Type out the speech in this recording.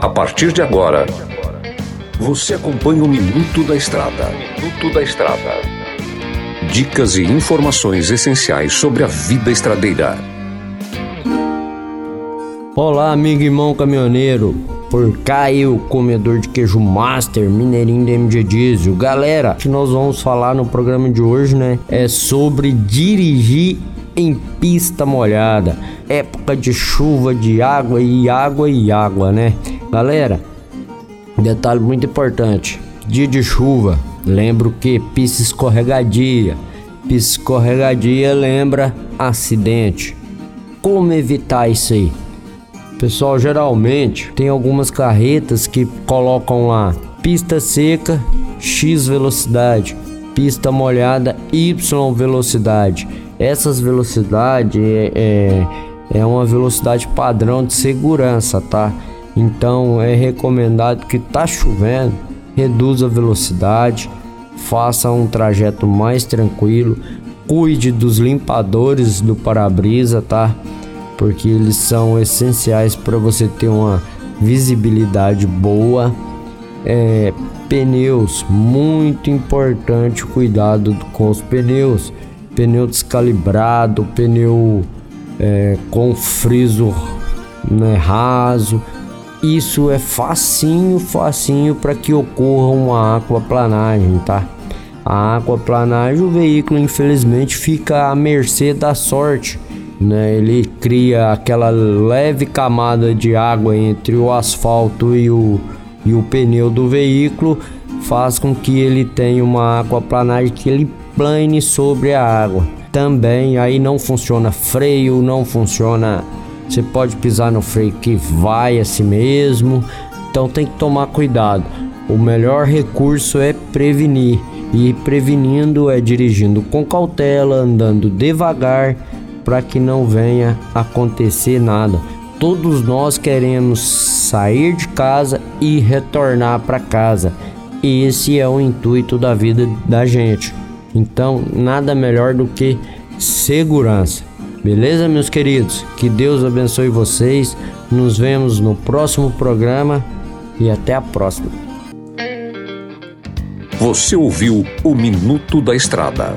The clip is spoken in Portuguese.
A partir de agora, você acompanha o Minuto da Estrada. Minuto da Estrada. Dicas e informações essenciais sobre a vida estradeira. Olá, amigo irmão caminhoneiro. Por cá eu, comedor de queijo master, mineirinho da MG Diesel. Galera, o que nós vamos falar no programa de hoje, né, é sobre dirigir em pista molhada. Época de chuva, de água e água e água, né? Galera, detalhe muito importante: dia de chuva, lembro que pista escorregadia. Pista escorregadia lembra acidente. Como evitar isso aí? Pessoal, geralmente tem algumas carretas que colocam lá pista seca, X velocidade, pista molhada, Y velocidade. Essas velocidades é, é, é uma velocidade padrão de segurança, tá? Então é recomendado que tá chovendo, reduza a velocidade, faça um trajeto mais tranquilo, cuide dos limpadores do para-brisa, tá? porque eles são essenciais para você ter uma visibilidade boa. É, pneus, muito importante o cuidado com os pneus. Pneu descalibrado, pneu é, com friso né, raso. Isso é facinho, facinho para que ocorra uma aquaplanagem, tá? A aquaplanagem, o veículo infelizmente fica à mercê da sorte né? Ele cria aquela leve camada de água entre o asfalto e o, e o pneu do veículo, faz com que ele tenha uma aquaplanagem que ele plane sobre a água. Também aí não funciona freio, não funciona. Você pode pisar no freio que vai assim mesmo. Então tem que tomar cuidado. O melhor recurso é prevenir. E prevenindo é dirigindo com cautela, andando devagar para que não venha acontecer nada. Todos nós queremos sair de casa e retornar para casa. Esse é o intuito da vida da gente. Então, nada melhor do que segurança. Beleza, meus queridos? Que Deus abençoe vocês. Nos vemos no próximo programa e até a próxima. Você ouviu o Minuto da Estrada.